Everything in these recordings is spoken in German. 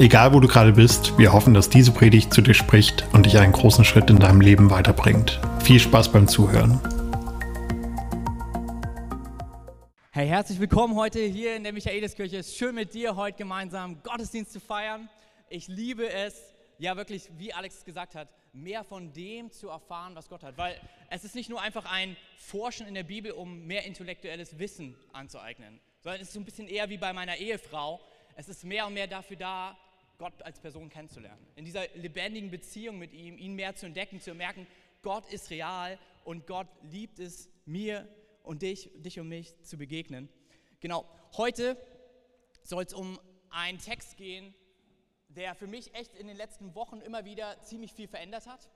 Egal wo du gerade bist, wir hoffen, dass diese Predigt zu dir spricht und dich einen großen Schritt in deinem Leben weiterbringt. Viel Spaß beim Zuhören. Hey, herzlich willkommen heute hier in der Michaeliskirche. Es ist schön mit dir heute gemeinsam Gottesdienst zu feiern. Ich liebe es, ja wirklich, wie Alex gesagt hat, mehr von dem zu erfahren, was Gott hat. Weil es ist nicht nur einfach ein Forschen in der Bibel, um mehr intellektuelles Wissen anzueignen, sondern es ist so ein bisschen eher wie bei meiner Ehefrau. Es ist mehr und mehr dafür da, Gott als Person kennenzulernen. In dieser lebendigen Beziehung mit ihm, ihn mehr zu entdecken, zu merken, Gott ist real und Gott liebt es, mir und dich, dich und mich zu begegnen. Genau, heute soll es um einen Text gehen, der für mich echt in den letzten Wochen immer wieder ziemlich viel verändert hat.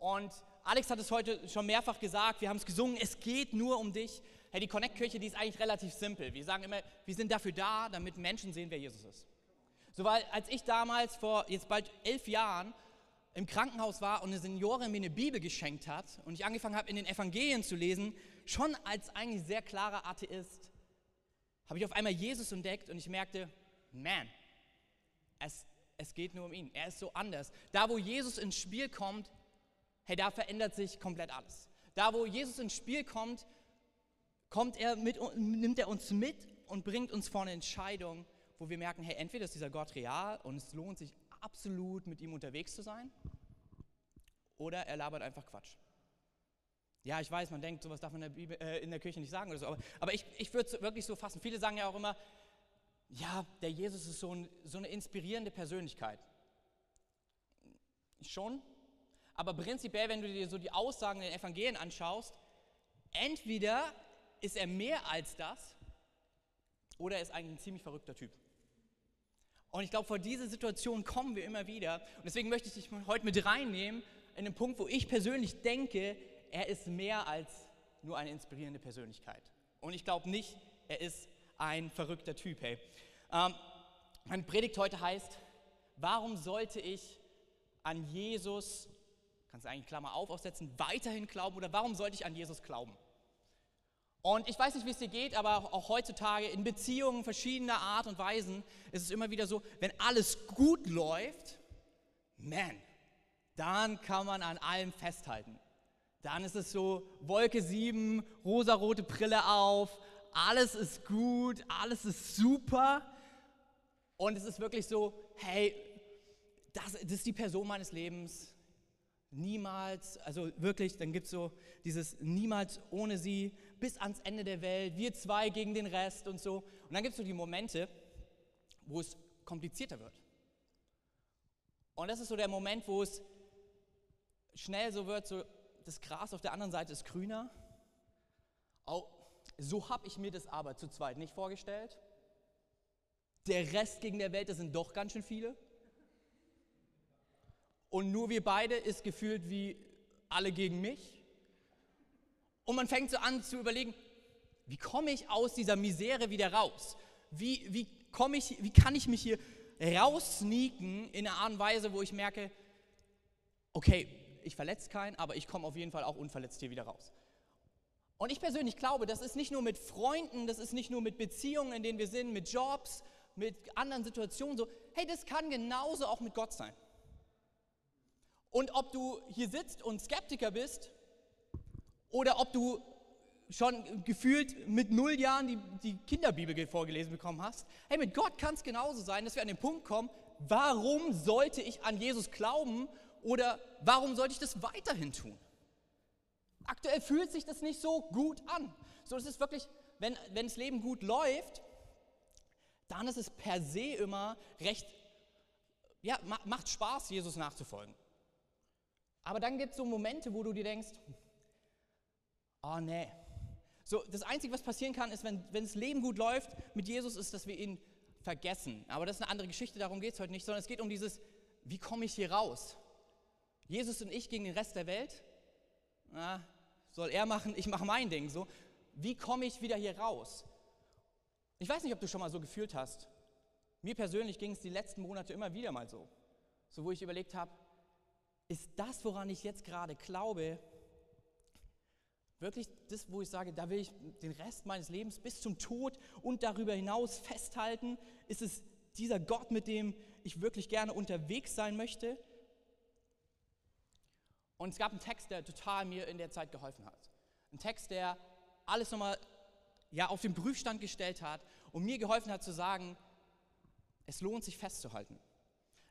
Und Alex hat es heute schon mehrfach gesagt, wir haben es gesungen, es geht nur um dich. Hey, die Connect-Kirche, die ist eigentlich relativ simpel. Wir sagen immer, wir sind dafür da, damit Menschen sehen, wer Jesus ist. So, weil als ich damals vor jetzt bald elf Jahren im Krankenhaus war und eine Seniorin mir eine Bibel geschenkt hat und ich angefangen habe, in den Evangelien zu lesen, schon als eigentlich sehr klarer Atheist, habe ich auf einmal Jesus entdeckt und ich merkte, man, es, es geht nur um ihn. Er ist so anders. Da, wo Jesus ins Spiel kommt, hey, da verändert sich komplett alles. Da, wo Jesus ins Spiel kommt, kommt er mit, nimmt er uns mit und bringt uns vor eine Entscheidung, wo wir merken, hey, entweder ist dieser Gott real und es lohnt sich absolut mit ihm unterwegs zu sein, oder er labert einfach Quatsch. Ja, ich weiß, man denkt, sowas darf man in der, Bibel, äh, in der Kirche nicht sagen oder so, aber, aber ich, ich würde es wirklich so fassen. Viele sagen ja auch immer, ja, der Jesus ist so, ein, so eine inspirierende Persönlichkeit. Schon, aber prinzipiell, wenn du dir so die Aussagen in den Evangelien anschaust, entweder ist er mehr als das oder er ist eigentlich ein ziemlich verrückter Typ. Und ich glaube, vor diese Situation kommen wir immer wieder. Und deswegen möchte ich dich heute mit reinnehmen in den Punkt, wo ich persönlich denke, er ist mehr als nur eine inspirierende Persönlichkeit. Und ich glaube nicht, er ist ein verrückter Typ. Hey. Ähm, meine Predigt heute heißt, warum sollte ich an Jesus, kannst du eigentlich Klammer auf aufsetzen, weiterhin glauben oder warum sollte ich an Jesus glauben? Und ich weiß nicht, wie es dir geht, aber auch heutzutage in Beziehungen verschiedener Art und Weisen ist es immer wieder so, wenn alles gut läuft, man, dann kann man an allem festhalten. Dann ist es so, Wolke 7, rosarote Brille auf, alles ist gut, alles ist super. Und es ist wirklich so, hey, das, das ist die Person meines Lebens. Niemals, also wirklich, dann gibt es so dieses niemals ohne sie bis ans Ende der Welt, wir zwei gegen den Rest und so. Und dann gibt es so die Momente, wo es komplizierter wird. Und das ist so der Moment, wo es schnell so wird, so das Gras auf der anderen Seite ist grüner. Oh, so habe ich mir das aber zu zweit nicht vorgestellt. Der Rest gegen der Welt, das sind doch ganz schön viele. Und nur wir beide ist gefühlt wie alle gegen mich. Und man fängt so an zu überlegen, wie komme ich aus dieser Misere wieder raus? Wie, wie, ich, wie kann ich mich hier raussneaken in einer Art und Weise, wo ich merke, okay, ich verletze keinen, aber ich komme auf jeden Fall auch unverletzt hier wieder raus. Und ich persönlich glaube, das ist nicht nur mit Freunden, das ist nicht nur mit Beziehungen, in denen wir sind, mit Jobs, mit anderen Situationen so. Hey, das kann genauso auch mit Gott sein. Und ob du hier sitzt und Skeptiker bist oder ob du schon gefühlt mit null Jahren die, die Kinderbibel vorgelesen bekommen hast. Hey, mit Gott kann es genauso sein, dass wir an den Punkt kommen, warum sollte ich an Jesus glauben oder warum sollte ich das weiterhin tun? Aktuell fühlt sich das nicht so gut an. So, es ist wirklich, wenn, wenn das Leben gut läuft, dann ist es per se immer recht, ja, macht Spaß, Jesus nachzufolgen. Aber dann gibt es so Momente, wo du dir denkst, oh nee. So, das Einzige, was passieren kann, ist, wenn, wenn das Leben gut läuft mit Jesus, ist, dass wir ihn vergessen. Aber das ist eine andere Geschichte, darum geht es heute nicht, sondern es geht um dieses, wie komme ich hier raus? Jesus und ich gegen den Rest der Welt? Na, soll er machen, ich mache mein Ding. So, wie komme ich wieder hier raus? Ich weiß nicht, ob du schon mal so gefühlt hast. Mir persönlich ging es die letzten Monate immer wieder mal so. So, wo ich überlegt habe, ist das, woran ich jetzt gerade glaube, wirklich das, wo ich sage, da will ich den Rest meines Lebens bis zum Tod und darüber hinaus festhalten? Ist es dieser Gott, mit dem ich wirklich gerne unterwegs sein möchte? Und es gab einen Text, der total mir in der Zeit geholfen hat. Ein Text, der alles nochmal ja, auf den Prüfstand gestellt hat und mir geholfen hat zu sagen, es lohnt sich festzuhalten.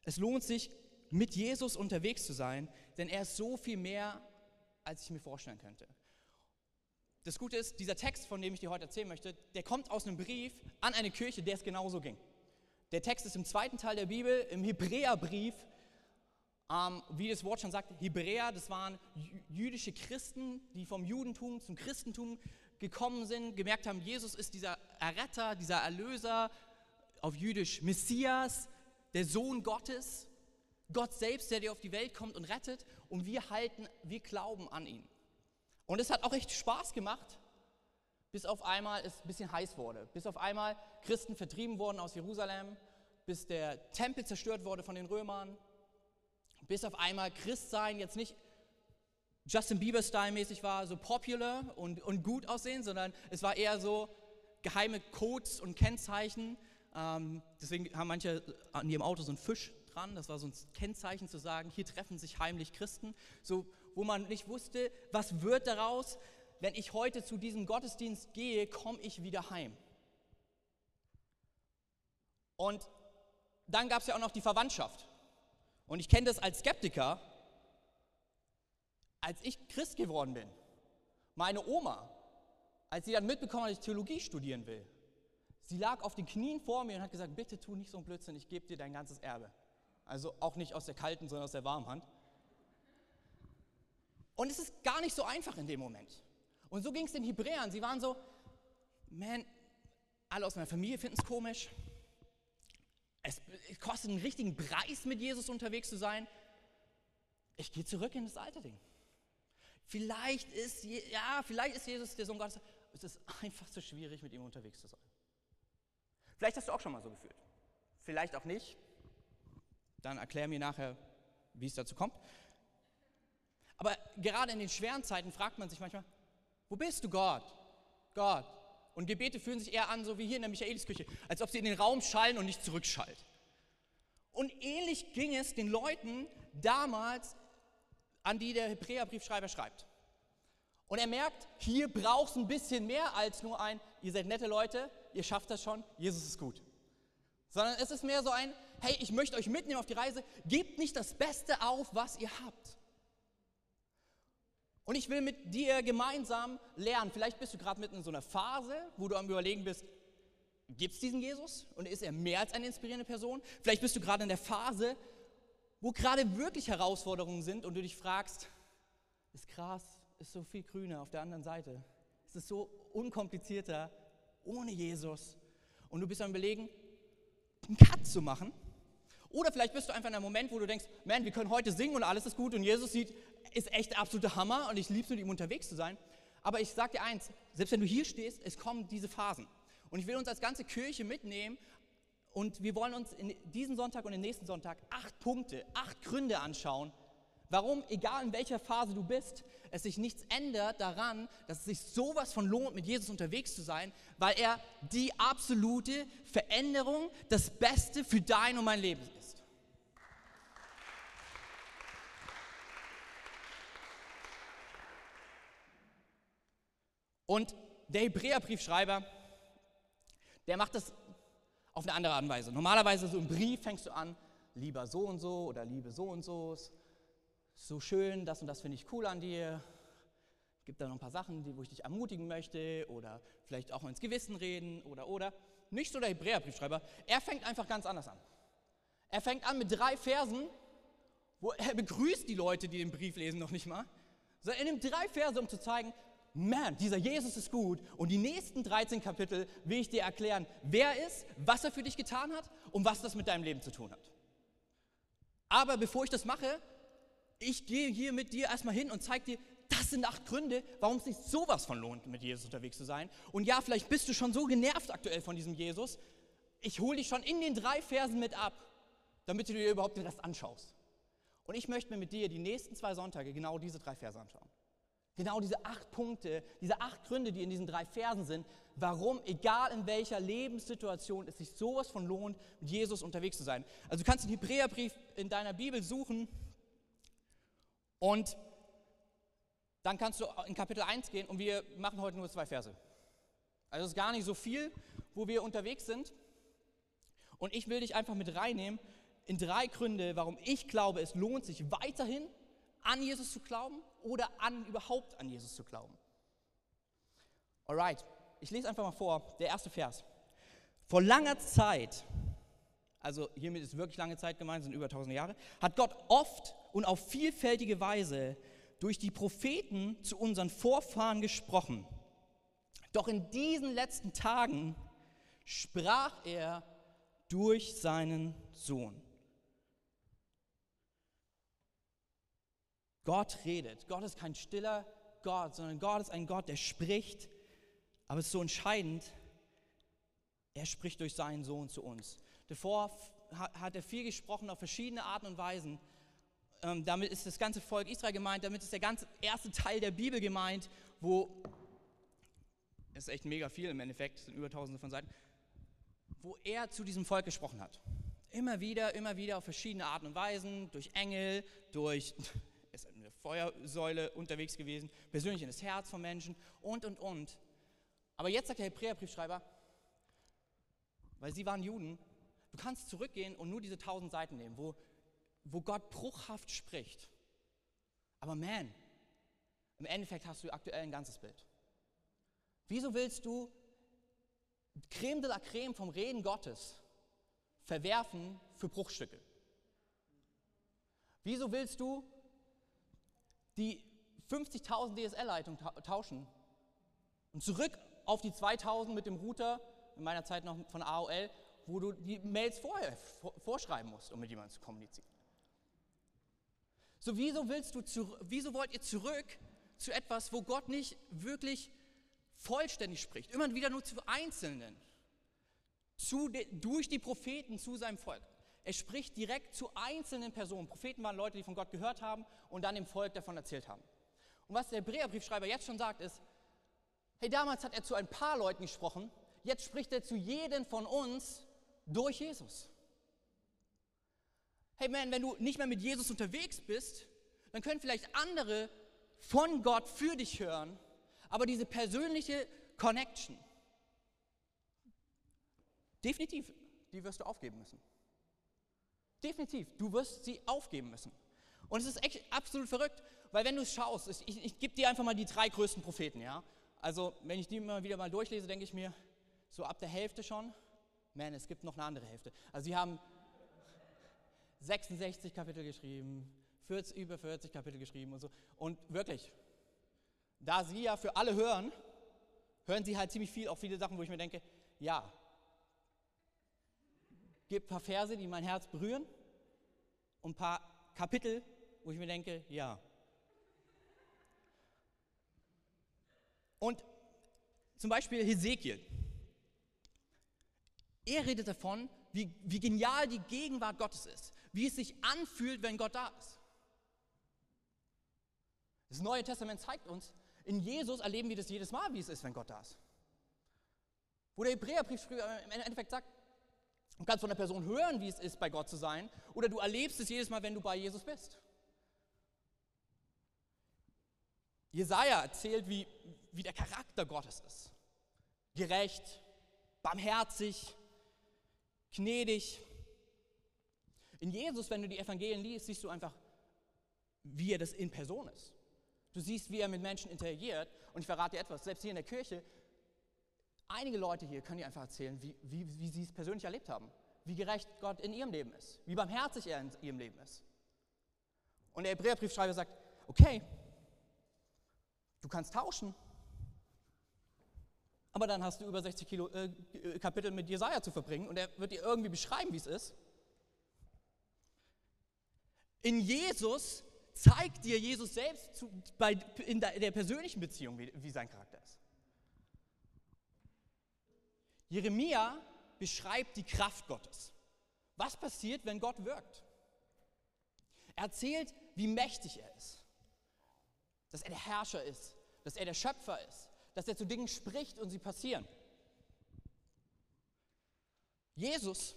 Es lohnt sich, mit Jesus unterwegs zu sein, denn er ist so viel mehr, als ich mir vorstellen könnte. Das Gute ist, dieser Text, von dem ich dir heute erzählen möchte, der kommt aus einem Brief an eine Kirche, der es genauso ging. Der Text ist im zweiten Teil der Bibel, im Hebräerbrief, ähm, wie das Wort schon sagt, Hebräer, das waren jüdische Christen, die vom Judentum zum Christentum gekommen sind, gemerkt haben, Jesus ist dieser Erretter, dieser Erlöser, auf Jüdisch Messias, der Sohn Gottes, Gott selbst, der dir auf die Welt kommt und rettet und wir halten, wir glauben an ihn. Und es hat auch echt Spaß gemacht, bis auf einmal es ein bisschen heiß wurde, bis auf einmal Christen vertrieben wurden aus Jerusalem, bis der Tempel zerstört wurde von den Römern, bis auf einmal Christsein jetzt nicht Justin Bieber-Style-mäßig war, so popular und, und gut aussehen, sondern es war eher so geheime Codes und Kennzeichen. Ähm, deswegen haben manche an ihrem Auto so einen Fisch dran, das war so ein Kennzeichen zu sagen, hier treffen sich heimlich Christen, so, wo man nicht wusste, was wird daraus, wenn ich heute zu diesem Gottesdienst gehe, komme ich wieder heim. Und dann gab es ja auch noch die Verwandtschaft. Und ich kenne das als Skeptiker, als ich Christ geworden bin. Meine Oma, als sie dann mitbekommen hat, dass ich Theologie studieren will, sie lag auf den Knien vor mir und hat gesagt, bitte tu nicht so ein Blödsinn, ich gebe dir dein ganzes Erbe. Also auch nicht aus der kalten, sondern aus der warmen Hand. Und es ist gar nicht so einfach in dem Moment. Und so ging es den Hebräern. Sie waren so, man, alle aus meiner Familie finden es komisch. Es kostet einen richtigen Preis, mit Jesus unterwegs zu sein. Ich gehe zurück in das alte Ding. Vielleicht ist, ja, vielleicht ist Jesus der Sohn Gottes. Es ist einfach zu schwierig, mit ihm unterwegs zu sein. Vielleicht hast du auch schon mal so gefühlt. Vielleicht auch nicht. Dann erklär mir nachher, wie es dazu kommt. Aber gerade in den schweren Zeiten fragt man sich manchmal, wo bist du Gott? Gott, und Gebete fühlen sich eher an, so wie hier in der Michaeliskirche, als ob sie in den Raum schallen und nicht zurückschallt. Und ähnlich ging es den Leuten damals, an die der Hebräerbriefschreiber schreibt. Und er merkt, hier braucht es ein bisschen mehr als nur ein, ihr seid nette Leute, ihr schafft das schon, Jesus ist gut. Sondern es ist mehr so ein, hey, ich möchte euch mitnehmen auf die Reise, gebt nicht das Beste auf, was ihr habt. Und ich will mit dir gemeinsam lernen. Vielleicht bist du gerade mitten in so einer Phase, wo du am Überlegen bist, gibt es diesen Jesus und ist er mehr als eine inspirierende Person? Vielleicht bist du gerade in der Phase, wo gerade wirklich Herausforderungen sind und du dich fragst, ist krass, ist so viel grüner auf der anderen Seite. Es ist so unkomplizierter ohne Jesus. Und du bist am Überlegen, einen Cut zu machen. Oder vielleicht bist du einfach in einem Moment, wo du denkst, man, wir können heute singen und alles ist gut und Jesus sieht ist echt der absolute Hammer und ich liebe es, mit ihm unterwegs zu sein. Aber ich sage dir eins, selbst wenn du hier stehst, es kommen diese Phasen. Und ich will uns als ganze Kirche mitnehmen und wir wollen uns in diesen Sonntag und den nächsten Sonntag acht Punkte, acht Gründe anschauen, warum, egal in welcher Phase du bist, es sich nichts ändert daran, dass es sich sowas von lohnt, mit Jesus unterwegs zu sein, weil er die absolute Veränderung, das Beste für dein und mein Leben ist. Und der Hebräerbriefschreiber, der macht das auf eine andere Art und Weise. Normalerweise so im Brief fängst du an, lieber so und so oder liebe so und so, so schön, das und das finde ich cool an dir. Gibt da noch ein paar Sachen, wo ich dich ermutigen möchte oder vielleicht auch ins Gewissen reden oder oder. Nicht so der Hebräerbriefschreiber, er fängt einfach ganz anders an. Er fängt an mit drei Versen, wo er begrüßt die Leute, die den Brief lesen, noch nicht mal. So, er nimmt drei Verse, um zu zeigen, man, dieser Jesus ist gut. Und die nächsten 13 Kapitel will ich dir erklären, wer er ist, was er für dich getan hat und was das mit deinem Leben zu tun hat. Aber bevor ich das mache, ich gehe hier mit dir erstmal hin und zeige dir, das sind acht Gründe, warum es sich sowas von lohnt, mit Jesus unterwegs zu sein. Und ja, vielleicht bist du schon so genervt aktuell von diesem Jesus. Ich hole dich schon in den drei Versen mit ab, damit du dir überhaupt den Rest anschaust. Und ich möchte mir mit dir die nächsten zwei Sonntage genau diese drei Verse anschauen. Genau diese acht Punkte, diese acht Gründe, die in diesen drei Versen sind, warum, egal in welcher Lebenssituation, es sich sowas von lohnt, mit Jesus unterwegs zu sein. Also du kannst den Hebräerbrief in deiner Bibel suchen und dann kannst du in Kapitel 1 gehen und wir machen heute nur zwei Verse. Also es ist gar nicht so viel, wo wir unterwegs sind. Und ich will dich einfach mit reinnehmen in drei Gründe, warum ich glaube, es lohnt sich weiterhin an Jesus zu glauben oder an überhaupt an Jesus zu glauben. Alright, ich lese einfach mal vor, der erste Vers. Vor langer Zeit, also hiermit ist wirklich lange Zeit gemeint, sind über tausende Jahre, hat Gott oft und auf vielfältige Weise durch die Propheten zu unseren Vorfahren gesprochen. Doch in diesen letzten Tagen sprach er durch seinen Sohn. Gott redet. Gott ist kein stiller Gott, sondern Gott ist ein Gott, der spricht. Aber es ist so entscheidend, er spricht durch seinen Sohn zu uns. Davor hat er viel gesprochen auf verschiedene Arten und Weisen. Ähm, damit ist das ganze Volk Israel gemeint, damit ist der ganze erste Teil der Bibel gemeint, wo, es ist echt mega viel im Endeffekt, sind über tausende von Seiten, wo er zu diesem Volk gesprochen hat. Immer wieder, immer wieder auf verschiedene Arten und Weisen, durch Engel, durch Feuersäule unterwegs gewesen, persönlich in das Herz von Menschen und, und, und. Aber jetzt sagt der Hebräerbriefschreiber, weil sie waren Juden, du kannst zurückgehen und nur diese tausend Seiten nehmen, wo, wo Gott bruchhaft spricht. Aber man, im Endeffekt hast du aktuell ein ganzes Bild. Wieso willst du Creme de la Creme vom Reden Gottes verwerfen für Bruchstücke? Wieso willst du die 50.000 DSL-Leitungen tauschen und zurück auf die 2000 mit dem Router, in meiner Zeit noch von AOL, wo du die Mails vorher vorschreiben musst, um mit jemandem zu kommunizieren. So, wieso willst du, wieso wollt ihr zurück zu etwas, wo Gott nicht wirklich vollständig spricht, immer wieder nur zu Einzelnen, zu durch die Propheten zu seinem Volk? Er spricht direkt zu einzelnen Personen. Propheten waren Leute, die von Gott gehört haben und dann dem Volk davon erzählt haben. Und was der Hebräerbriefschreiber jetzt schon sagt, ist, hey, damals hat er zu ein paar Leuten gesprochen, jetzt spricht er zu jedem von uns durch Jesus. Hey man, wenn du nicht mehr mit Jesus unterwegs bist, dann können vielleicht andere von Gott für dich hören, aber diese persönliche Connection, definitiv, die wirst du aufgeben müssen. Definitiv, du wirst sie aufgeben müssen. Und es ist echt absolut verrückt, weil wenn du es schaust, ich, ich, ich gebe dir einfach mal die drei größten Propheten, ja. Also wenn ich die immer wieder mal durchlese, denke ich mir, so ab der Hälfte schon, man, es gibt noch eine andere Hälfte. Also sie haben 66 Kapitel geschrieben, 40, über 40 Kapitel geschrieben und so. Und wirklich, da sie ja für alle hören, hören sie halt ziemlich viel, auch viele Sachen, wo ich mir denke, ja, gibt ein paar Verse, die mein Herz berühren und ein paar Kapitel, wo ich mir denke, ja. Und zum Beispiel Hesekiel. Er redet davon, wie, wie genial die Gegenwart Gottes ist, wie es sich anfühlt, wenn Gott da ist. Das Neue Testament zeigt uns, in Jesus erleben wir das jedes Mal, wie es ist, wenn Gott da ist. Wo der Hebräerbrief im Endeffekt sagt, Du kannst von der Person hören, wie es ist, bei Gott zu sein, oder du erlebst es jedes Mal, wenn du bei Jesus bist. Jesaja erzählt, wie, wie der Charakter Gottes ist. Gerecht, barmherzig, gnädig. In Jesus, wenn du die Evangelien liest, siehst du einfach, wie er das in Person ist. Du siehst, wie er mit Menschen interagiert. Und ich verrate dir etwas, selbst hier in der Kirche Einige Leute hier können dir einfach erzählen, wie, wie, wie sie es persönlich erlebt haben, wie gerecht Gott in ihrem Leben ist, wie barmherzig er in ihrem Leben ist. Und der Hebräerbriefschreiber sagt, okay, du kannst tauschen, aber dann hast du über 60 Kilo, äh, Kapitel mit Jesaja zu verbringen und er wird dir irgendwie beschreiben, wie es ist. In Jesus zeigt dir Jesus selbst zu, bei, in der, der persönlichen Beziehung, wie, wie sein Charakter ist. Jeremia beschreibt die Kraft Gottes. Was passiert, wenn Gott wirkt? Er erzählt, wie mächtig er ist, dass er der Herrscher ist, dass er der Schöpfer ist, dass er zu Dingen spricht und sie passieren. Jesus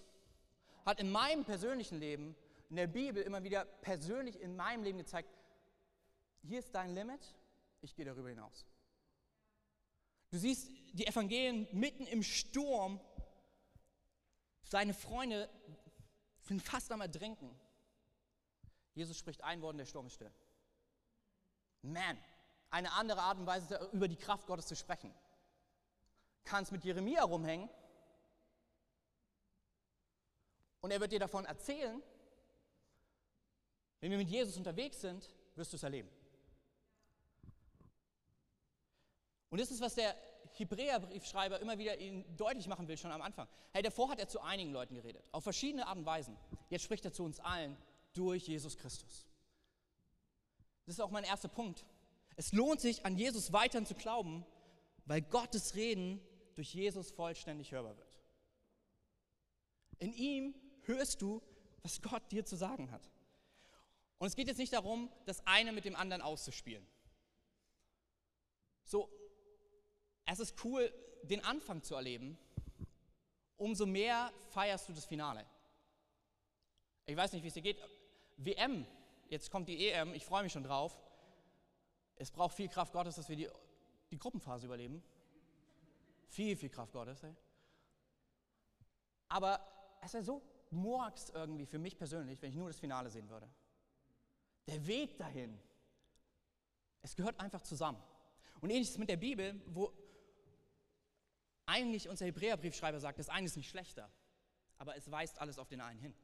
hat in meinem persönlichen Leben, in der Bibel immer wieder persönlich in meinem Leben gezeigt, hier ist dein Limit, ich gehe darüber hinaus. Du siehst die Evangelien mitten im Sturm, seine Freunde sind fast am Ertrinken. Jesus spricht ein Wort und der Sturm ist still. Man, eine andere Art und Weise, über die Kraft Gottes zu sprechen. Kannst mit Jeremia rumhängen und er wird dir davon erzählen. Wenn wir mit Jesus unterwegs sind, wirst du es erleben. Und das ist, was der Hebräerbriefschreiber immer wieder ihnen deutlich machen will, schon am Anfang. Hey, davor hat er zu einigen Leuten geredet, auf verschiedene Arten und Weisen. Jetzt spricht er zu uns allen durch Jesus Christus. Das ist auch mein erster Punkt. Es lohnt sich, an Jesus weiterhin zu glauben, weil Gottes Reden durch Jesus vollständig hörbar wird. In ihm hörst du, was Gott dir zu sagen hat. Und es geht jetzt nicht darum, das eine mit dem anderen auszuspielen. So, es ist cool, den Anfang zu erleben, umso mehr feierst du das Finale. Ich weiß nicht, wie es dir geht. WM, jetzt kommt die EM, ich freue mich schon drauf. Es braucht viel Kraft Gottes, dass wir die, die Gruppenphase überleben. Viel, viel Kraft Gottes. Ey. Aber es wäre so Murks irgendwie für mich persönlich, wenn ich nur das Finale sehen würde. Der Weg dahin, es gehört einfach zusammen. Und ähnliches mit der Bibel, wo eigentlich unser Hebräerbriefschreiber sagt, das eine ist nicht schlechter, aber es weist alles auf den einen hin.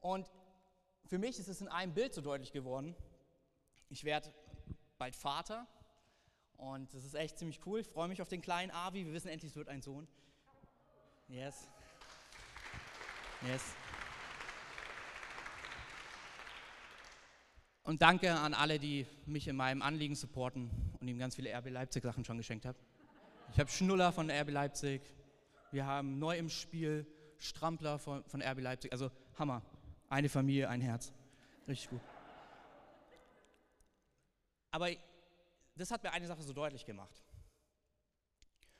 Und für mich ist es in einem Bild so deutlich geworden. Ich werde bald Vater und das ist echt ziemlich cool. Ich freue mich auf den kleinen Avi. Wir wissen endlich, es wird ein Sohn. Yes. Yes. Und danke an alle, die mich in meinem Anliegen supporten und ihm ganz viele RB Leipzig Sachen schon geschenkt haben. Ich habe Schnuller von RB Leipzig. Wir haben neu im Spiel Strampler von, von RB Leipzig. Also Hammer. Eine Familie, ein Herz. Richtig gut. Aber das hat mir eine Sache so deutlich gemacht.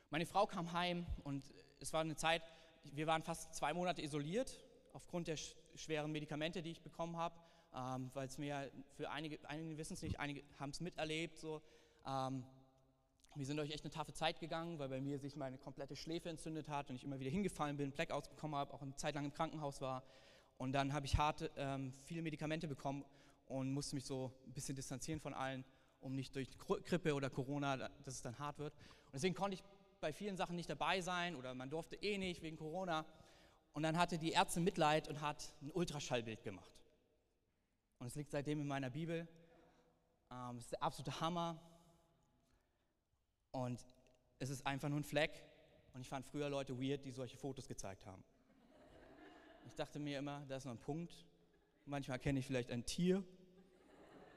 Meine Frau kam heim und es war eine Zeit, wir waren fast zwei Monate isoliert aufgrund der schweren Medikamente, die ich bekommen habe, ähm, weil es mir für einige, einige wissen es nicht, einige haben es miterlebt. So. Ähm, wir sind durch echt eine taffe Zeit gegangen, weil bei mir sich meine komplette Schläfe entzündet hat und ich immer wieder hingefallen bin, Blackouts bekommen habe, auch eine Zeit lang im Krankenhaus war. Und dann habe ich harte, ähm, viele Medikamente bekommen und musste mich so ein bisschen distanzieren von allen, um nicht durch Grippe oder Corona, dass es dann hart wird. Und deswegen konnte ich bei vielen Sachen nicht dabei sein oder man durfte eh nicht wegen Corona. Und dann hatte die Ärztin Mitleid und hat ein Ultraschallbild gemacht. Und es liegt seitdem in meiner Bibel. Ähm, es ist der absolute Hammer. Und es ist einfach nur ein Fleck. Und ich fand früher Leute weird, die solche Fotos gezeigt haben. Ich dachte mir immer, da ist noch ein Punkt. Manchmal kenne ich vielleicht ein Tier.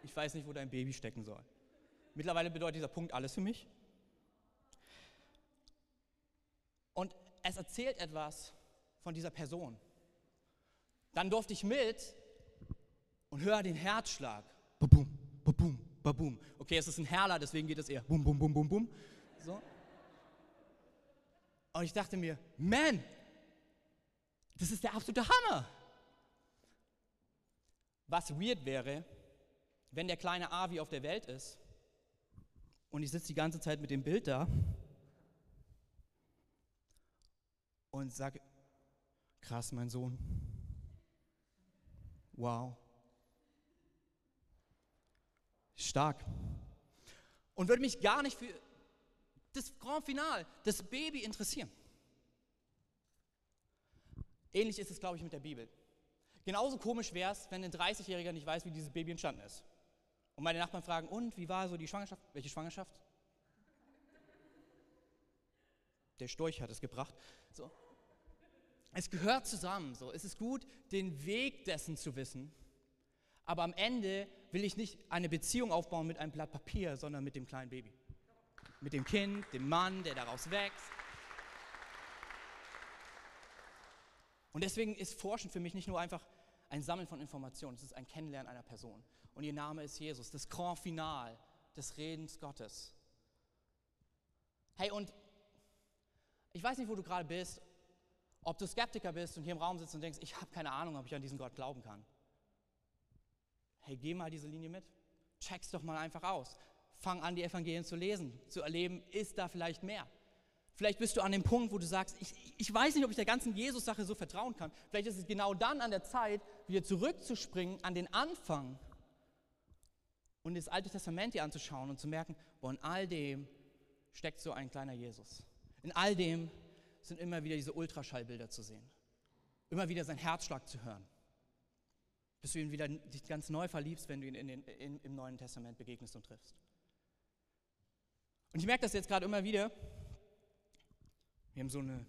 Ich weiß nicht, wo dein Baby stecken soll. Mittlerweile bedeutet dieser Punkt alles für mich. Und es erzählt etwas von dieser Person. Dann durfte ich mit und höre den Herzschlag. Babum, babum. Okay, es ist ein Herler, deswegen geht es eher bum, bum, bum, bum, bum. So. Und ich dachte mir, man, das ist der absolute Hammer. Was weird wäre, wenn der kleine Avi auf der Welt ist und ich sitze die ganze Zeit mit dem Bild da und sage, krass, mein Sohn. Wow. Stark. Und würde mich gar nicht für das Grand Final, das Baby interessieren. Ähnlich ist es, glaube ich, mit der Bibel. Genauso komisch wäre es, wenn ein 30-Jähriger nicht weiß, wie dieses Baby entstanden ist. Und meine Nachbarn fragen, und wie war so die Schwangerschaft? Welche Schwangerschaft? Der Storch hat es gebracht. So. Es gehört zusammen. So. Es ist gut, den Weg dessen zu wissen. Aber am Ende will ich nicht eine Beziehung aufbauen mit einem Blatt Papier, sondern mit dem kleinen Baby. Mit dem Kind, dem Mann, der daraus wächst. Und deswegen ist Forschen für mich nicht nur einfach ein Sammeln von Informationen, es ist ein Kennenlernen einer Person. Und ihr Name ist Jesus, das Grand Final des Redens Gottes. Hey, und ich weiß nicht, wo du gerade bist, ob du Skeptiker bist und hier im Raum sitzt und denkst, ich habe keine Ahnung, ob ich an diesen Gott glauben kann. Hey, geh mal diese Linie mit. Check's doch mal einfach aus. Fang an, die Evangelien zu lesen, zu erleben, ist da vielleicht mehr. Vielleicht bist du an dem Punkt, wo du sagst, ich, ich weiß nicht, ob ich der ganzen Jesus-Sache so vertrauen kann. Vielleicht ist es genau dann an der Zeit, wieder zurückzuspringen an den Anfang und das Alte Testament dir anzuschauen und zu merken, boah, in all dem steckt so ein kleiner Jesus. In all dem sind immer wieder diese Ultraschallbilder zu sehen. Immer wieder sein Herzschlag zu hören. Bis du ihn wieder dich ganz neu verliebst, wenn du ihn in den, in, im Neuen Testament begegnest und triffst. Und ich merke das jetzt gerade immer wieder. Wir haben so eine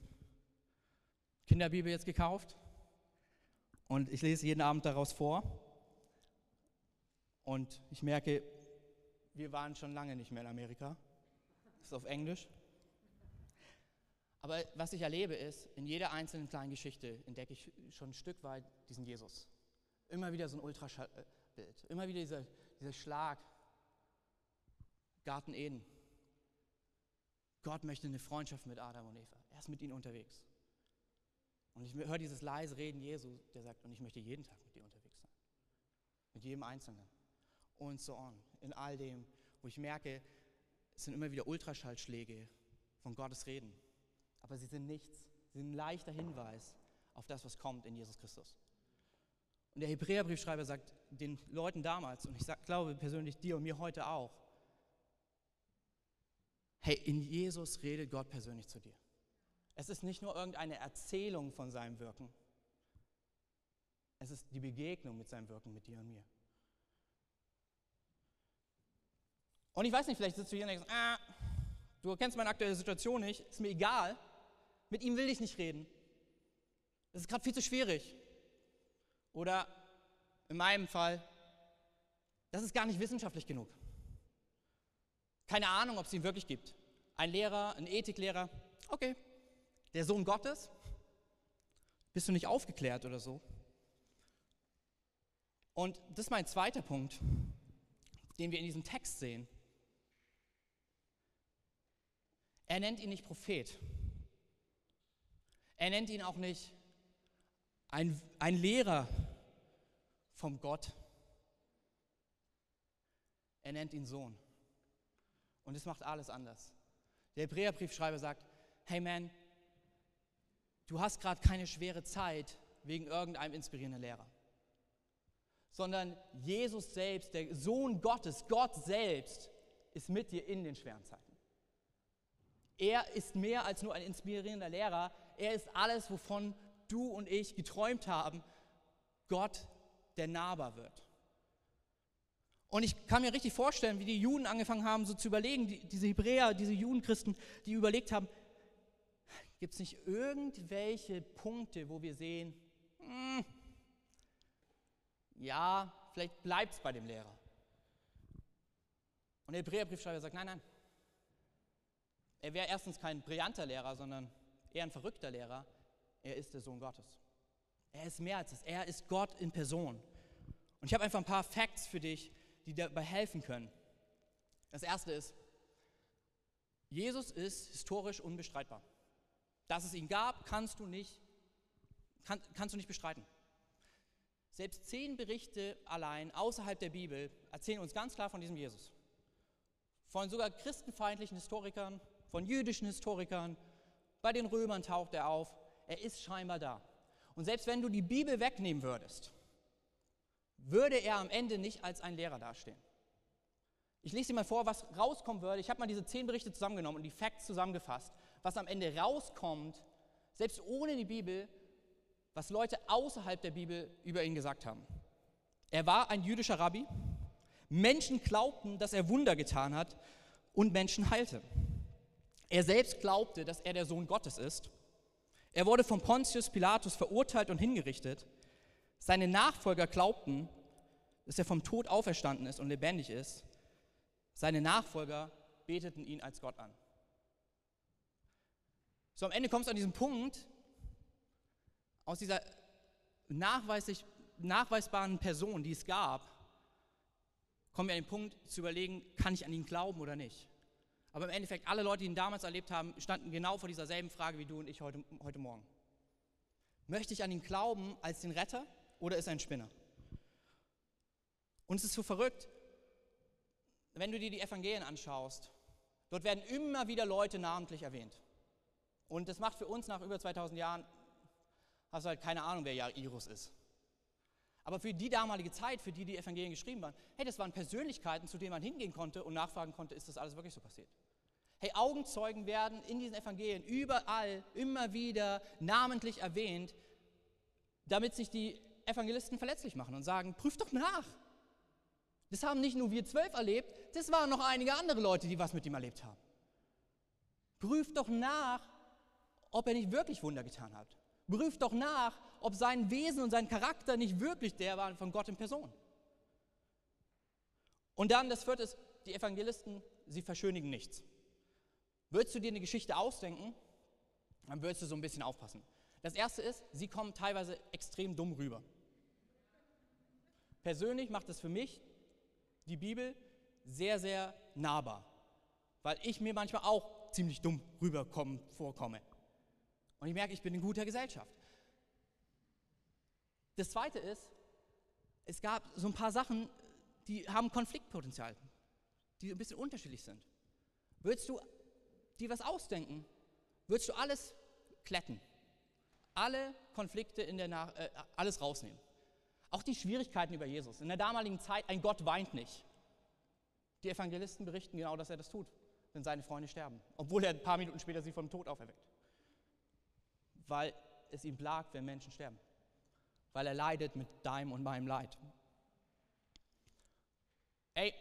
Kinderbibel jetzt gekauft und ich lese jeden Abend daraus vor. Und ich merke, wir waren schon lange nicht mehr in Amerika. Das ist auf Englisch. Aber was ich erlebe ist, in jeder einzelnen kleinen Geschichte entdecke ich schon ein Stück weit diesen Jesus. Immer wieder so ein Ultraschallbild. Immer wieder dieser, dieser Schlag. Garten Eden. Gott möchte eine Freundschaft mit Adam und Eva. Er ist mit ihnen unterwegs. Und ich höre dieses leise Reden Jesu, der sagt, und ich möchte jeden Tag mit dir unterwegs sein. Mit jedem Einzelnen. Und so on. In all dem, wo ich merke, es sind immer wieder Ultraschallschläge von Gottes Reden aber sie sind nichts. Sie sind ein leichter Hinweis auf das, was kommt in Jesus Christus. Und der Hebräerbriefschreiber sagt den Leuten damals, und ich sag, glaube persönlich dir und mir heute auch, hey, in Jesus redet Gott persönlich zu dir. Es ist nicht nur irgendeine Erzählung von seinem Wirken, es ist die Begegnung mit seinem Wirken mit dir und mir. Und ich weiß nicht, vielleicht sitzt du hier und denkst, ah, du kennst meine aktuelle Situation nicht, ist mir egal. Mit ihm will ich nicht reden. Das ist gerade viel zu schwierig. Oder in meinem Fall, das ist gar nicht wissenschaftlich genug. Keine Ahnung, ob es ihn wirklich gibt. Ein Lehrer, ein Ethiklehrer, okay. Der Sohn Gottes, bist du nicht aufgeklärt oder so? Und das ist mein zweiter Punkt, den wir in diesem Text sehen. Er nennt ihn nicht Prophet. Er nennt ihn auch nicht ein, ein Lehrer vom Gott. Er nennt ihn Sohn. Und es macht alles anders. Der Hebräerbriefschreiber sagt, hey man, du hast gerade keine schwere Zeit wegen irgendeinem inspirierenden Lehrer, sondern Jesus selbst, der Sohn Gottes, Gott selbst, ist mit dir in den schweren Zeiten. Er ist mehr als nur ein inspirierender Lehrer, er ist alles, wovon du und ich geträumt haben, Gott, der nahbar wird. Und ich kann mir richtig vorstellen, wie die Juden angefangen haben, so zu überlegen, die, diese Hebräer, diese Judenchristen, die überlegt haben, gibt es nicht irgendwelche Punkte, wo wir sehen, hm, ja, vielleicht bleibt es bei dem Lehrer. Und der Hebräerbriefschreiber sagt, nein, nein. Er wäre erstens kein brillanter Lehrer, sondern eher ein verrückter Lehrer, er ist der Sohn Gottes. Er ist mehr als das. Er ist Gott in Person. Und ich habe einfach ein paar Facts für dich, die dabei helfen können. Das erste ist, Jesus ist historisch unbestreitbar. Dass es ihn gab, kannst du nicht, kann, kannst du nicht bestreiten. Selbst zehn Berichte allein außerhalb der Bibel erzählen uns ganz klar von diesem Jesus. Von sogar christenfeindlichen Historikern, von jüdischen Historikern, bei den Römern taucht er auf. Er ist scheinbar da. Und selbst wenn du die Bibel wegnehmen würdest, würde er am Ende nicht als ein Lehrer dastehen. Ich lese dir mal vor, was rauskommen würde. Ich habe mal diese zehn Berichte zusammengenommen und die Facts zusammengefasst, was am Ende rauskommt, selbst ohne die Bibel, was Leute außerhalb der Bibel über ihn gesagt haben. Er war ein jüdischer Rabbi. Menschen glaubten, dass er Wunder getan hat und Menschen heilte. Er selbst glaubte, dass er der Sohn Gottes ist. Er wurde von Pontius Pilatus verurteilt und hingerichtet. Seine Nachfolger glaubten, dass er vom Tod auferstanden ist und lebendig ist, seine Nachfolger beteten ihn als Gott an. So am Ende kommst du an diesen Punkt, aus dieser nachweislich, nachweisbaren Person, die es gab, kommen wir an den Punkt zu überlegen, kann ich an ihn glauben oder nicht. Aber im Endeffekt, alle Leute, die ihn damals erlebt haben, standen genau vor dieser selben Frage wie du und ich heute, heute Morgen. Möchte ich an ihn glauben als den Retter oder ist er ein Spinner? Und es ist so verrückt, wenn du dir die Evangelien anschaust, dort werden immer wieder Leute namentlich erwähnt. Und das macht für uns nach über 2000 Jahren, hast du halt keine Ahnung, wer Jairus ist. Aber für die damalige Zeit, für die die Evangelien geschrieben waren, hey, das waren Persönlichkeiten, zu denen man hingehen konnte und nachfragen konnte, ist das alles wirklich so passiert? Hey, Augenzeugen werden in diesen Evangelien überall immer wieder namentlich erwähnt, damit sich die Evangelisten verletzlich machen und sagen, prüft doch nach. Das haben nicht nur wir zwölf erlebt, das waren noch einige andere Leute, die was mit ihm erlebt haben. Prüft doch nach, ob er nicht wirklich Wunder getan hat. Prüft doch nach, ob sein Wesen und sein Charakter nicht wirklich der war von Gott in Person. Und dann das vierte ist, die Evangelisten, sie verschönigen nichts. Würdest du dir eine Geschichte ausdenken, dann würdest du so ein bisschen aufpassen. Das erste ist, sie kommen teilweise extrem dumm rüber. Persönlich macht es für mich die Bibel sehr, sehr nahbar, weil ich mir manchmal auch ziemlich dumm rüberkommen vorkomme. Und ich merke, ich bin in guter Gesellschaft. Das zweite ist, es gab so ein paar Sachen, die haben Konfliktpotenzial, die ein bisschen unterschiedlich sind. Würdest du dir was ausdenken, würdest du alles kletten, alle Konflikte in der Nach äh, alles rausnehmen. Auch die Schwierigkeiten über Jesus. In der damaligen Zeit, ein Gott weint nicht. Die Evangelisten berichten genau, dass er das tut, wenn seine Freunde sterben, obwohl er ein paar Minuten später sie vom Tod auferweckt. Weil es ihm plagt, wenn Menschen sterben. Weil er leidet mit deinem und meinem Leid. Ey,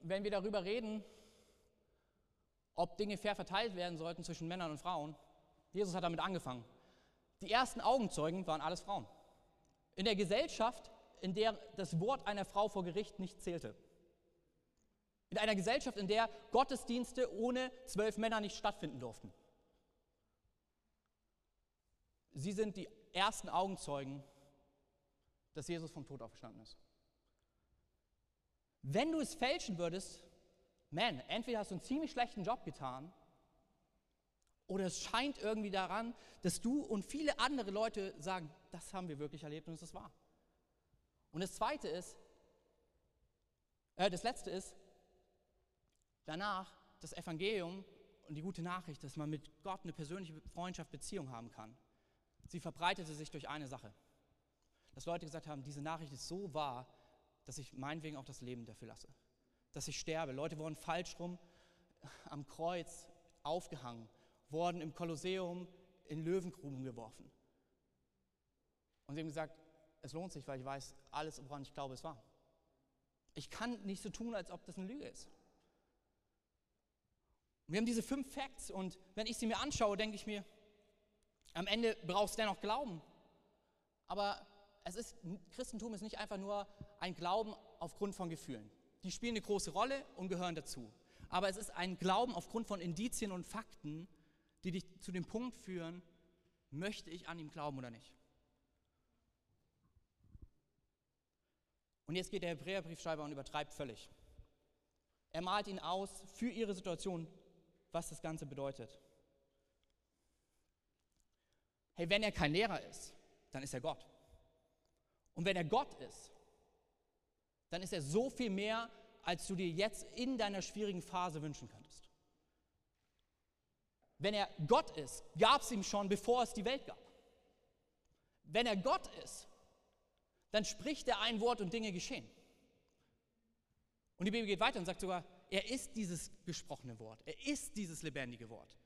wenn wir darüber reden, ob Dinge fair verteilt werden sollten zwischen Männern und Frauen. Jesus hat damit angefangen. Die ersten Augenzeugen waren alles Frauen. In der Gesellschaft, in der das Wort einer Frau vor Gericht nicht zählte. In einer Gesellschaft, in der Gottesdienste ohne zwölf Männer nicht stattfinden durften. Sie sind die ersten Augenzeugen, dass Jesus vom Tod auferstanden ist. Wenn du es fälschen würdest, man, entweder hast du einen ziemlich schlechten Job getan oder es scheint irgendwie daran, dass du und viele andere Leute sagen, das haben wir wirklich erlebt und es ist wahr. Und das Zweite ist, äh, das Letzte ist, danach das Evangelium und die gute Nachricht, dass man mit Gott eine persönliche Freundschaft, Beziehung haben kann. Sie verbreitete sich durch eine Sache. Dass Leute gesagt haben, diese Nachricht ist so wahr, dass ich meinetwegen auch das Leben dafür lasse dass ich sterbe. Leute wurden falsch rum am Kreuz aufgehangen, wurden im Kolosseum in Löwengruben geworfen. Und sie haben gesagt, es lohnt sich, weil ich weiß, alles, woran ich glaube, ist wahr. Ich kann nicht so tun, als ob das eine Lüge ist. wir haben diese fünf Facts und wenn ich sie mir anschaue, denke ich mir, am Ende brauchst du dennoch Glauben. Aber es ist, Christentum ist nicht einfach nur ein Glauben aufgrund von Gefühlen die spielen eine große Rolle und gehören dazu. Aber es ist ein Glauben aufgrund von Indizien und Fakten, die dich zu dem Punkt führen, möchte ich an ihm glauben oder nicht. Und jetzt geht der Hebräerbriefschreiber und übertreibt völlig. Er malt ihn aus für ihre Situation, was das Ganze bedeutet. Hey, wenn er kein Lehrer ist, dann ist er Gott. Und wenn er Gott ist, dann ist er so viel mehr, als du dir jetzt in deiner schwierigen Phase wünschen könntest. Wenn er Gott ist, gab es ihm schon, bevor es die Welt gab. Wenn er Gott ist, dann spricht er ein Wort und Dinge geschehen. Und die Bibel geht weiter und sagt sogar, er ist dieses gesprochene Wort, er ist dieses lebendige Wort.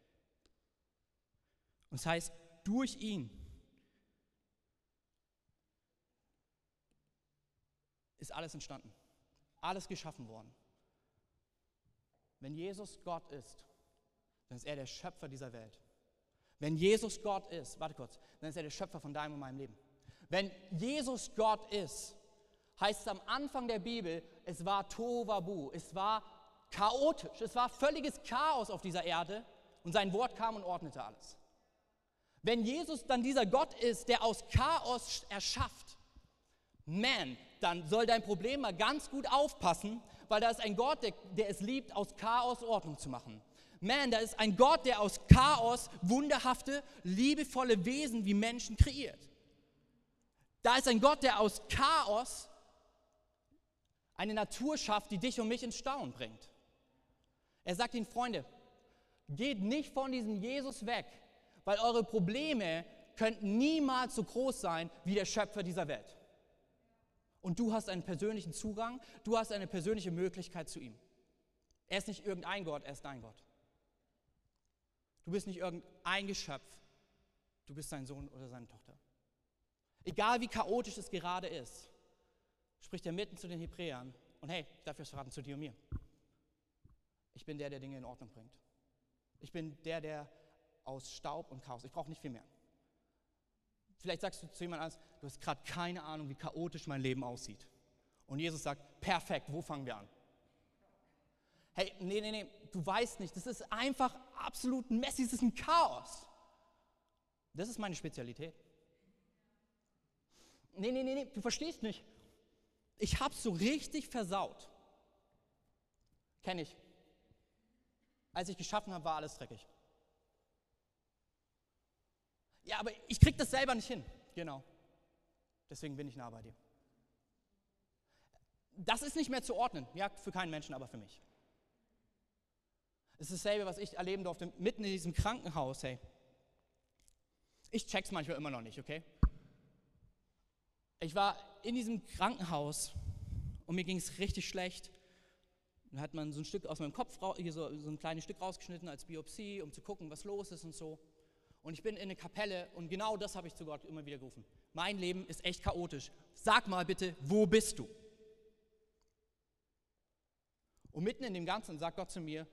Und das heißt, durch ihn ist alles entstanden. Alles geschaffen worden. Wenn Jesus Gott ist, dann ist er der Schöpfer dieser Welt. Wenn Jesus Gott ist, warte kurz, dann ist er der Schöpfer von deinem und meinem Leben. Wenn Jesus Gott ist, heißt es am Anfang der Bibel, es war Tovabu, es war chaotisch, es war völliges Chaos auf dieser Erde und sein Wort kam und ordnete alles. Wenn Jesus dann dieser Gott ist, der aus Chaos erschafft, man, dann soll dein Problem mal ganz gut aufpassen, weil da ist ein Gott, der, der es liebt, aus Chaos Ordnung zu machen. Man, da ist ein Gott, der aus Chaos wunderhafte, liebevolle Wesen wie Menschen kreiert. Da ist ein Gott, der aus Chaos eine Natur schafft, die dich und mich ins Staunen bringt. Er sagt ihnen, Freunde, geht nicht von diesem Jesus weg, weil eure Probleme könnten niemals so groß sein wie der Schöpfer dieser Welt. Und du hast einen persönlichen Zugang, du hast eine persönliche Möglichkeit zu ihm. Er ist nicht irgendein Gott, er ist dein Gott. Du bist nicht irgendein Geschöpf, du bist sein Sohn oder seine Tochter. Egal wie chaotisch es gerade ist, spricht er mitten zu den Hebräern. Und hey, dafür ist verraten zu dir und mir. Ich bin der, der Dinge in Ordnung bringt. Ich bin der, der aus Staub und Chaos, ich brauche nicht viel mehr. Vielleicht sagst du zu jemandem anders, du hast gerade keine Ahnung, wie chaotisch mein Leben aussieht. Und Jesus sagt, perfekt, wo fangen wir an? Hey, nee, nee, nee, du weißt nicht, das ist einfach absolut messy, das ist ein Chaos. Das ist meine Spezialität. Nee, nee, nee, nee, du verstehst nicht. Ich hab's so richtig versaut. Kenne ich. Als ich geschaffen habe, war alles dreckig. Ja, aber ich krieg das selber nicht hin. Genau. Deswegen bin ich nah bei dir. Das ist nicht mehr zu ordnen. Ja, für keinen Menschen, aber für mich. Es ist dasselbe, was ich erleben durfte, mitten in diesem Krankenhaus, hey. Ich check's manchmal immer noch nicht, okay? Ich war in diesem Krankenhaus und mir ging es richtig schlecht. Dann hat man so ein Stück aus meinem Kopf, so, so ein kleines Stück rausgeschnitten als Biopsie, um zu gucken, was los ist und so. Und ich bin in eine Kapelle und genau das habe ich zu Gott immer wieder gerufen. Mein Leben ist echt chaotisch. Sag mal bitte, wo bist du? Und mitten in dem Ganzen sagt Gott zu mir,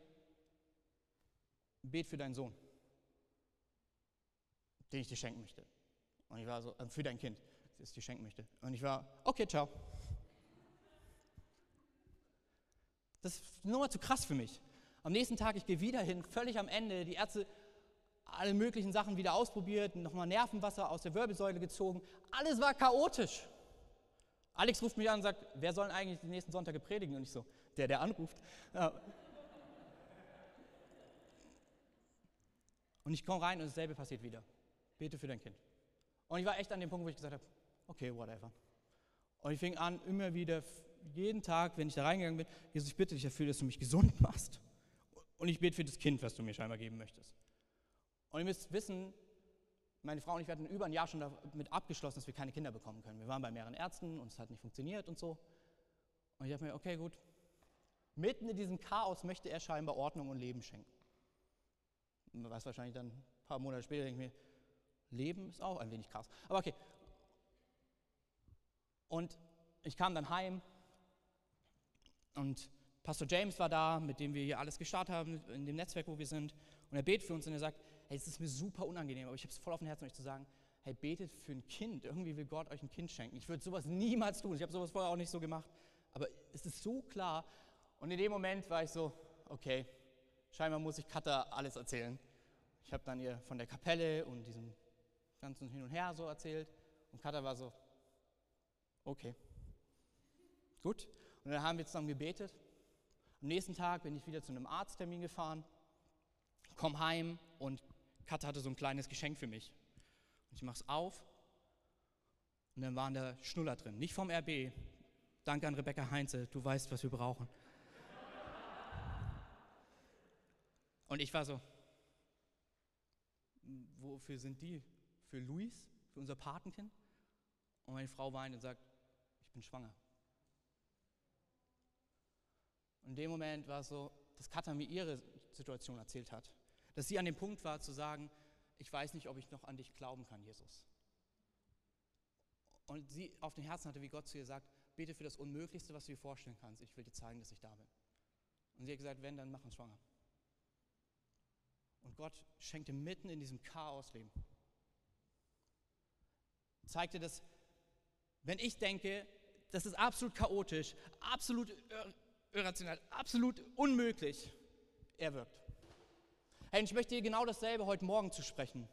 bet für deinen Sohn, den ich dir schenken möchte. Und ich war so, äh, für dein Kind, das ich dir schenken möchte. Und ich war, okay, ciao. Das ist nur mal zu krass für mich. Am nächsten Tag, ich gehe wieder hin, völlig am Ende. Die Ärzte alle möglichen Sachen wieder ausprobiert, nochmal Nervenwasser aus der Wirbelsäule gezogen. Alles war chaotisch. Alex ruft mich an und sagt, wer soll eigentlich den nächsten Sonntag predigen? Und ich so, der, der anruft. Und ich komme rein und dasselbe passiert wieder. Bete für dein Kind. Und ich war echt an dem Punkt, wo ich gesagt habe, okay, whatever. Und ich fing an, immer wieder, jeden Tag, wenn ich da reingegangen bin, Jesus, ich bitte dich dafür, dass du mich gesund machst. Und ich bete für das Kind, was du mir scheinbar geben möchtest. Und ihr müsst wissen, meine Frau und ich hatten über ein Jahr schon damit abgeschlossen, dass wir keine Kinder bekommen können. Wir waren bei mehreren Ärzten und es hat nicht funktioniert und so. Und ich dachte mir, okay, gut. Mitten in diesem Chaos möchte er scheinbar Ordnung und Leben schenken. Was wahrscheinlich dann ein paar Monate später denke ich mir, Leben ist auch ein wenig Chaos. Aber okay. Und ich kam dann heim und Pastor James war da, mit dem wir hier alles gestartet haben, in dem Netzwerk, wo wir sind. Und er betet für uns und er sagt, hey, es ist mir super unangenehm, aber ich habe es voll auf dem Herzen, euch zu sagen, hey, betet für ein Kind. Irgendwie will Gott euch ein Kind schenken. Ich würde sowas niemals tun. Ich habe sowas vorher auch nicht so gemacht. Aber es ist so klar. Und in dem Moment war ich so, okay, scheinbar muss ich Katha alles erzählen. Ich habe dann ihr von der Kapelle und diesem ganzen Hin und Her so erzählt. Und Katha war so, okay, gut. Und dann haben wir zusammen gebetet. Am nächsten Tag bin ich wieder zu einem Arzttermin gefahren, komme heim und Katha hatte so ein kleines Geschenk für mich. Und ich mache es auf und dann waren da Schnuller drin. Nicht vom RB. Danke an Rebecca Heinze, du weißt, was wir brauchen. Und ich war so, wofür sind die? Für Luis, für unser Patenkind? Und meine Frau weint und sagt, ich bin schwanger. Und in dem Moment war es so, dass Katha mir ihre Situation erzählt hat dass sie an dem Punkt war zu sagen, ich weiß nicht, ob ich noch an dich glauben kann, Jesus. Und sie auf dem Herzen hatte, wie Gott zu ihr sagt, bete für das Unmöglichste, was du dir vorstellen kannst. Ich will dir zeigen, dass ich da bin. Und sie hat gesagt, wenn, dann mach uns schwanger. Und Gott schenkte mitten in diesem Chaos Leben. Zeigte, dass, wenn ich denke, das ist absolut chaotisch, absolut irrational, absolut unmöglich. Er wirkt. Hey, ich möchte dir genau dasselbe heute Morgen zu sprechen.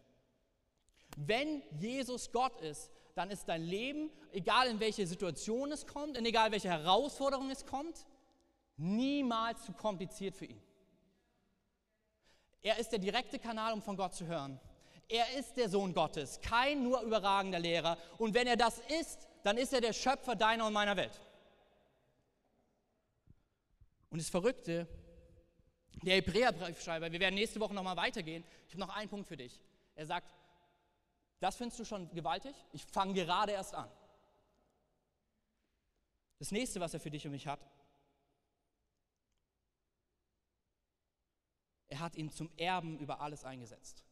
Wenn Jesus Gott ist, dann ist dein Leben, egal in welche Situation es kommt, in egal welche Herausforderung es kommt, niemals zu kompliziert für ihn. Er ist der direkte Kanal, um von Gott zu hören. Er ist der Sohn Gottes, kein nur überragender Lehrer. Und wenn er das ist, dann ist er der Schöpfer deiner und meiner Welt. Und das Verrückte, der Hebräerbriefschreiber, wir werden nächste Woche nochmal weitergehen. Ich habe noch einen Punkt für dich. Er sagt, das findest du schon gewaltig? Ich fange gerade erst an. Das nächste, was er für dich und mich hat, er hat ihn zum Erben über alles eingesetzt.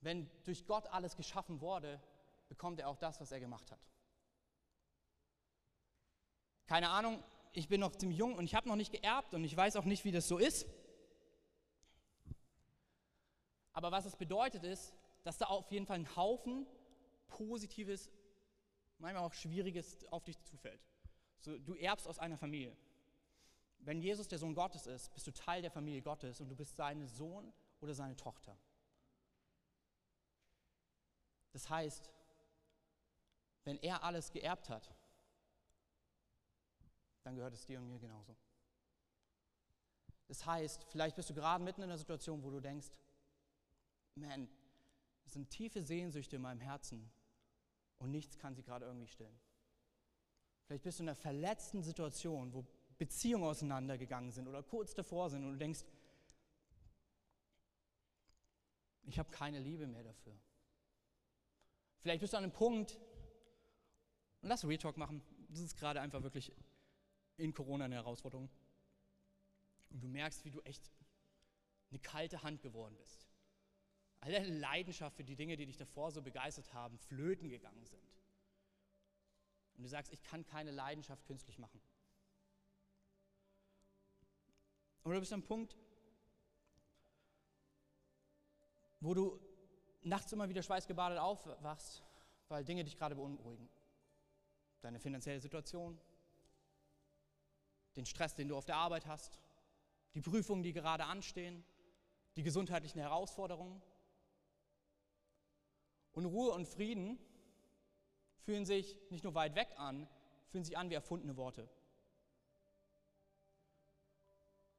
Wenn durch Gott alles geschaffen wurde, bekommt er auch das, was er gemacht hat. Keine Ahnung, ich bin noch ziemlich jung und ich habe noch nicht geerbt und ich weiß auch nicht, wie das so ist. Aber was es bedeutet ist, dass da auf jeden Fall ein Haufen Positives, manchmal auch Schwieriges auf dich zufällt. So, du erbst aus einer Familie. Wenn Jesus der Sohn Gottes ist, bist du Teil der Familie Gottes und du bist sein Sohn oder seine Tochter. Das heißt, wenn er alles geerbt hat, dann gehört es dir und mir genauso. Das heißt, vielleicht bist du gerade mitten in einer Situation, wo du denkst, man, es sind tiefe Sehnsüchte in meinem Herzen und nichts kann sie gerade irgendwie stillen. Vielleicht bist du in einer verletzten Situation, wo Beziehungen auseinandergegangen sind oder kurz davor sind und du denkst, ich habe keine Liebe mehr dafür. Vielleicht bist du an einem Punkt, und lass Real Talk machen, das ist gerade einfach wirklich in Corona eine Herausforderung. Und du merkst, wie du echt eine kalte Hand geworden bist. All deine Leidenschaft für die Dinge, die dich davor so begeistert haben, flöten gegangen sind. Und du sagst, ich kann keine Leidenschaft künstlich machen. Oder du bist am Punkt, wo du nachts immer wieder schweißgebadet aufwachst, weil Dinge dich gerade beunruhigen. Deine finanzielle Situation, den Stress, den du auf der Arbeit hast, die Prüfungen, die gerade anstehen, die gesundheitlichen Herausforderungen. Und Ruhe und Frieden fühlen sich nicht nur weit weg an, fühlen sich an wie erfundene Worte.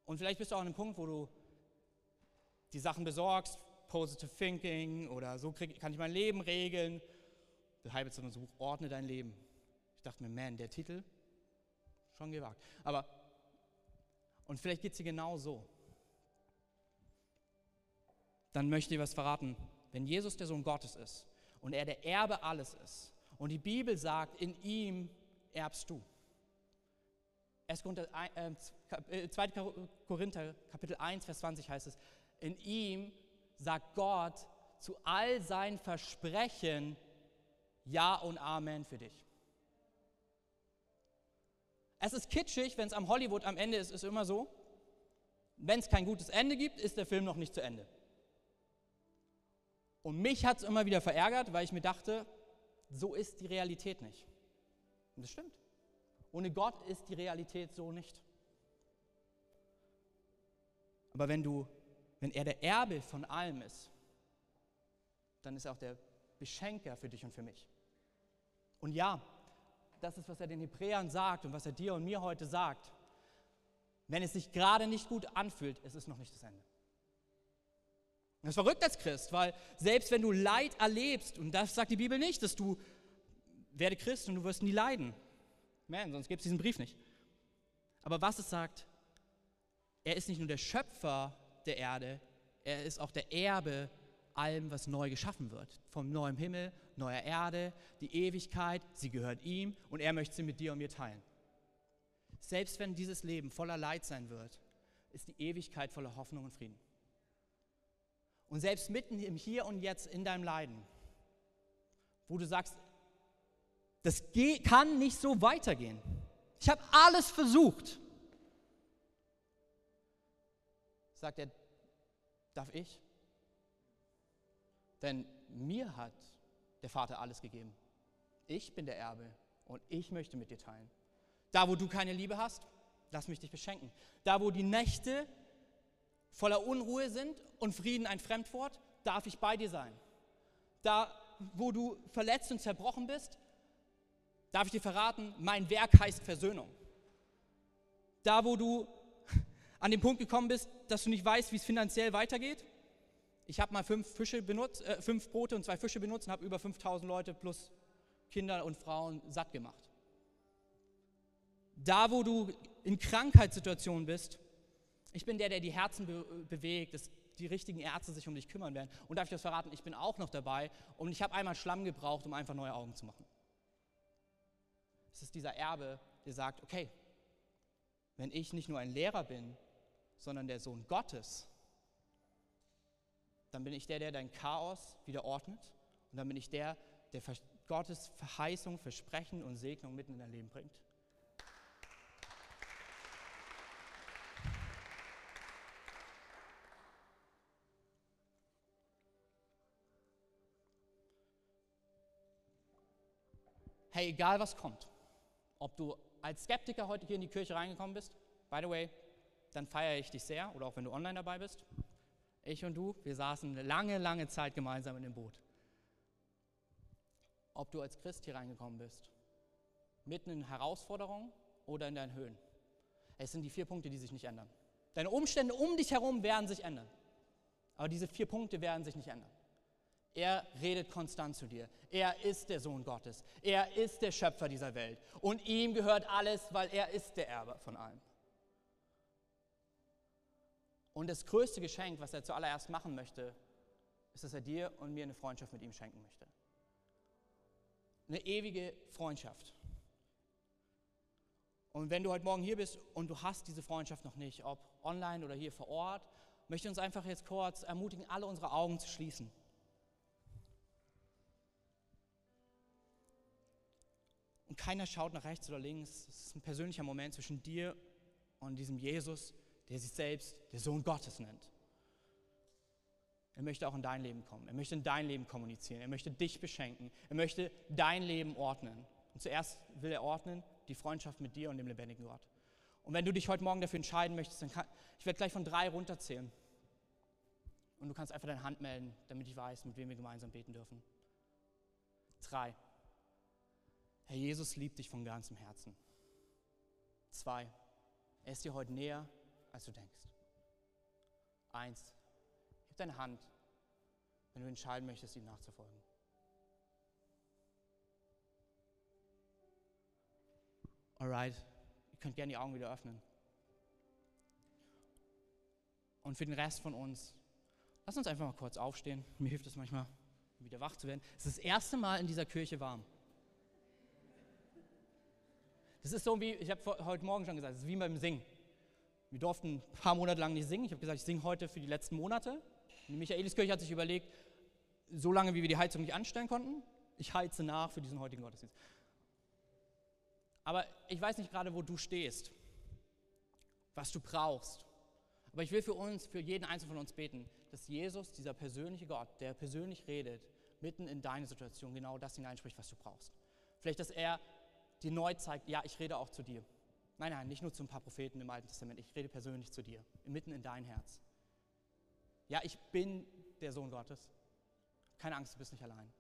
Und vielleicht bist du auch an einem Punkt, wo du die Sachen besorgst, Positive Thinking oder so krieg, kann ich mein Leben regeln. Der Heilbitzer Buch, ordne dein Leben. Ich dachte mir, man, der Titel, schon gewagt. Aber, und vielleicht geht es dir genau so. Dann möchte ich was verraten. Wenn Jesus der Sohn Gottes ist und er der Erbe alles ist und die Bibel sagt, in ihm erbst du. 2. Äh, äh, Korinther Kapitel 1, Vers 20 heißt es, in ihm sagt Gott zu all seinen Versprechen Ja und Amen für dich. Es ist kitschig, wenn es am Hollywood am Ende ist, ist immer so. Wenn es kein gutes Ende gibt, ist der Film noch nicht zu Ende. Und mich hat es immer wieder verärgert, weil ich mir dachte, so ist die Realität nicht. Und das stimmt. Ohne Gott ist die Realität so nicht. Aber wenn du, wenn er der Erbe von allem ist, dann ist er auch der Beschenker für dich und für mich. Und ja, das ist, was er den Hebräern sagt und was er dir und mir heute sagt. Wenn es sich gerade nicht gut anfühlt, ist es noch nicht das Ende. Das ist verrückt als Christ, weil selbst wenn du Leid erlebst, und das sagt die Bibel nicht, dass du werde Christ und du wirst nie leiden. Man, sonst gibt es diesen Brief nicht. Aber was es sagt, er ist nicht nur der Schöpfer der Erde, er ist auch der Erbe allem, was neu geschaffen wird. Vom neuen Himmel, neuer Erde, die Ewigkeit, sie gehört ihm und er möchte sie mit dir und mir teilen. Selbst wenn dieses Leben voller Leid sein wird, ist die Ewigkeit voller Hoffnung und Frieden. Und selbst mitten im Hier und Jetzt in deinem Leiden, wo du sagst, das kann nicht so weitergehen. Ich habe alles versucht. Sagt er, darf ich? Denn mir hat der Vater alles gegeben. Ich bin der Erbe Und ich möchte mit dir teilen. Da, wo du keine Liebe hast, lass mich dich beschenken. Da, wo die Nächte voller Unruhe sind und Frieden ein Fremdwort, darf ich bei dir sein. Da, wo du verletzt und zerbrochen bist, darf ich dir verraten, mein Werk heißt Versöhnung. Da, wo du an den Punkt gekommen bist, dass du nicht weißt, wie es finanziell weitergeht, ich habe mal fünf, Fische benutzt, äh, fünf Brote und zwei Fische benutzt und habe über 5000 Leute plus Kinder und Frauen satt gemacht. Da, wo du in Krankheitssituationen bist, ich bin der, der die Herzen be bewegt, dass die richtigen Ärzte sich um dich kümmern werden. Und darf ich das verraten, ich bin auch noch dabei und ich habe einmal Schlamm gebraucht, um einfach neue Augen zu machen. Es ist dieser Erbe, der sagt, okay, wenn ich nicht nur ein Lehrer bin, sondern der Sohn Gottes, dann bin ich der, der dein Chaos wieder ordnet und dann bin ich der, der Gottes Verheißung, Versprechen und Segnung mitten in dein Leben bringt. Hey, egal was kommt, ob du als Skeptiker heute hier in die Kirche reingekommen bist, by the way, dann feiere ich dich sehr, oder auch wenn du online dabei bist. Ich und du, wir saßen lange, lange Zeit gemeinsam in dem Boot. Ob du als Christ hier reingekommen bist, mitten in Herausforderungen oder in deinen Höhen. Es sind die vier Punkte, die sich nicht ändern. Deine Umstände um dich herum werden sich ändern. Aber diese vier Punkte werden sich nicht ändern. Er redet konstant zu dir. Er ist der Sohn Gottes. Er ist der Schöpfer dieser Welt. Und ihm gehört alles, weil er ist der Erbe von allem. Und das größte Geschenk, was er zuallererst machen möchte, ist, dass er dir und mir eine Freundschaft mit ihm schenken möchte. Eine ewige Freundschaft. Und wenn du heute Morgen hier bist und du hast diese Freundschaft noch nicht, ob online oder hier vor Ort, möchte ich uns einfach jetzt kurz ermutigen, alle unsere Augen zu schließen. Keiner schaut nach rechts oder links. Es ist ein persönlicher Moment zwischen dir und diesem Jesus, der sich selbst der Sohn Gottes nennt. Er möchte auch in dein Leben kommen. Er möchte in dein Leben kommunizieren. Er möchte dich beschenken. Er möchte dein Leben ordnen. Und zuerst will er ordnen die Freundschaft mit dir und dem lebendigen Gott. Und wenn du dich heute Morgen dafür entscheiden möchtest, dann kann, ich werde gleich von drei runterzählen. Und du kannst einfach deine Hand melden, damit ich weiß, mit wem wir gemeinsam beten dürfen. Drei. Herr Jesus liebt dich von ganzem Herzen. Zwei. Er ist dir heute näher, als du denkst. Eins, heb deine Hand, wenn du entscheiden möchtest, ihm nachzufolgen. Alright, ihr könnt gerne die Augen wieder öffnen. Und für den Rest von uns, lass uns einfach mal kurz aufstehen. Mir hilft es manchmal, wieder wach zu werden. Es ist das erste Mal in dieser Kirche warm. Das ist so wie, ich habe heute Morgen schon gesagt, es ist wie beim Singen. Wir durften ein paar Monate lang nicht singen. Ich habe gesagt, ich singe heute für die letzten Monate. Die Michaeliskirche hat sich überlegt, so lange wie wir die Heizung nicht anstellen konnten, ich heize nach für diesen heutigen Gottesdienst. Aber ich weiß nicht gerade, wo du stehst, was du brauchst. Aber ich will für uns, für jeden Einzelnen von uns beten, dass Jesus, dieser persönliche Gott, der persönlich redet, mitten in deine Situation genau das hineinspricht, was du brauchst. Vielleicht, dass er dir neu zeigt, ja, ich rede auch zu dir. Nein, nein, nicht nur zu ein paar Propheten im Alten Testament. Ich rede persönlich zu dir, mitten in dein Herz. Ja, ich bin der Sohn Gottes. Keine Angst, du bist nicht allein.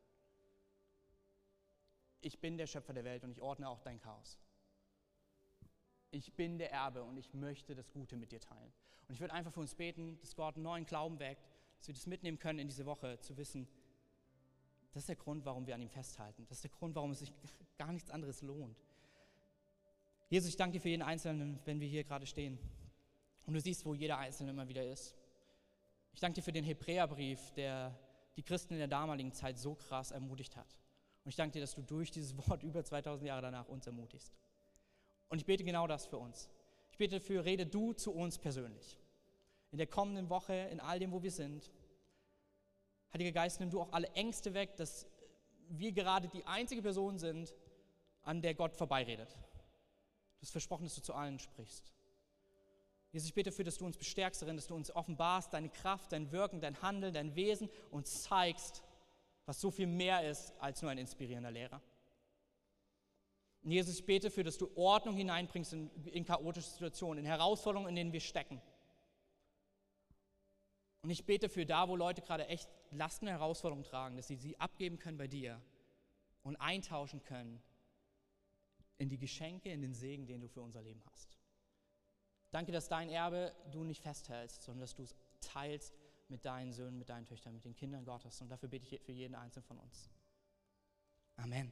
Ich bin der Schöpfer der Welt und ich ordne auch dein Chaos. Ich bin der Erbe und ich möchte das Gute mit dir teilen. Und ich würde einfach für uns beten, dass Gott einen neuen Glauben weckt, dass wir das mitnehmen können in diese Woche, zu wissen, das ist der Grund, warum wir an ihm festhalten. Das ist der Grund, warum es sich gar nichts anderes lohnt. Jesus, ich danke dir für jeden Einzelnen, wenn wir hier gerade stehen. Und du siehst, wo jeder Einzelne immer wieder ist. Ich danke dir für den Hebräerbrief, der die Christen in der damaligen Zeit so krass ermutigt hat. Und ich danke dir, dass du durch dieses Wort über 2000 Jahre danach uns ermutigst. Und ich bete genau das für uns. Ich bete dafür, rede du zu uns persönlich. In der kommenden Woche, in all dem, wo wir sind. Heiliger Geist, nimm du auch alle Ängste weg, dass wir gerade die einzige Person sind, an der Gott vorbeiredet. Du hast versprochen, dass du zu allen sprichst. Jesus, ich bete dafür, dass du uns bestärkst darin, dass du uns offenbarst, deine Kraft, dein Wirken, dein Handeln, dein Wesen und zeigst, was so viel mehr ist als nur ein inspirierender Lehrer. Und Jesus, ich bete dafür, dass du Ordnung hineinbringst in, in chaotische Situationen, in Herausforderungen, in denen wir stecken. Und ich bete für da, wo Leute gerade echt Lasten Herausforderungen tragen, dass sie sie abgeben können bei dir und eintauschen können in die Geschenke, in den Segen, den du für unser Leben hast. Danke, dass dein Erbe du nicht festhältst, sondern dass du es teilst mit deinen Söhnen, mit deinen Töchtern, mit den Kindern Gottes. Und dafür bete ich für jeden Einzelnen von uns. Amen.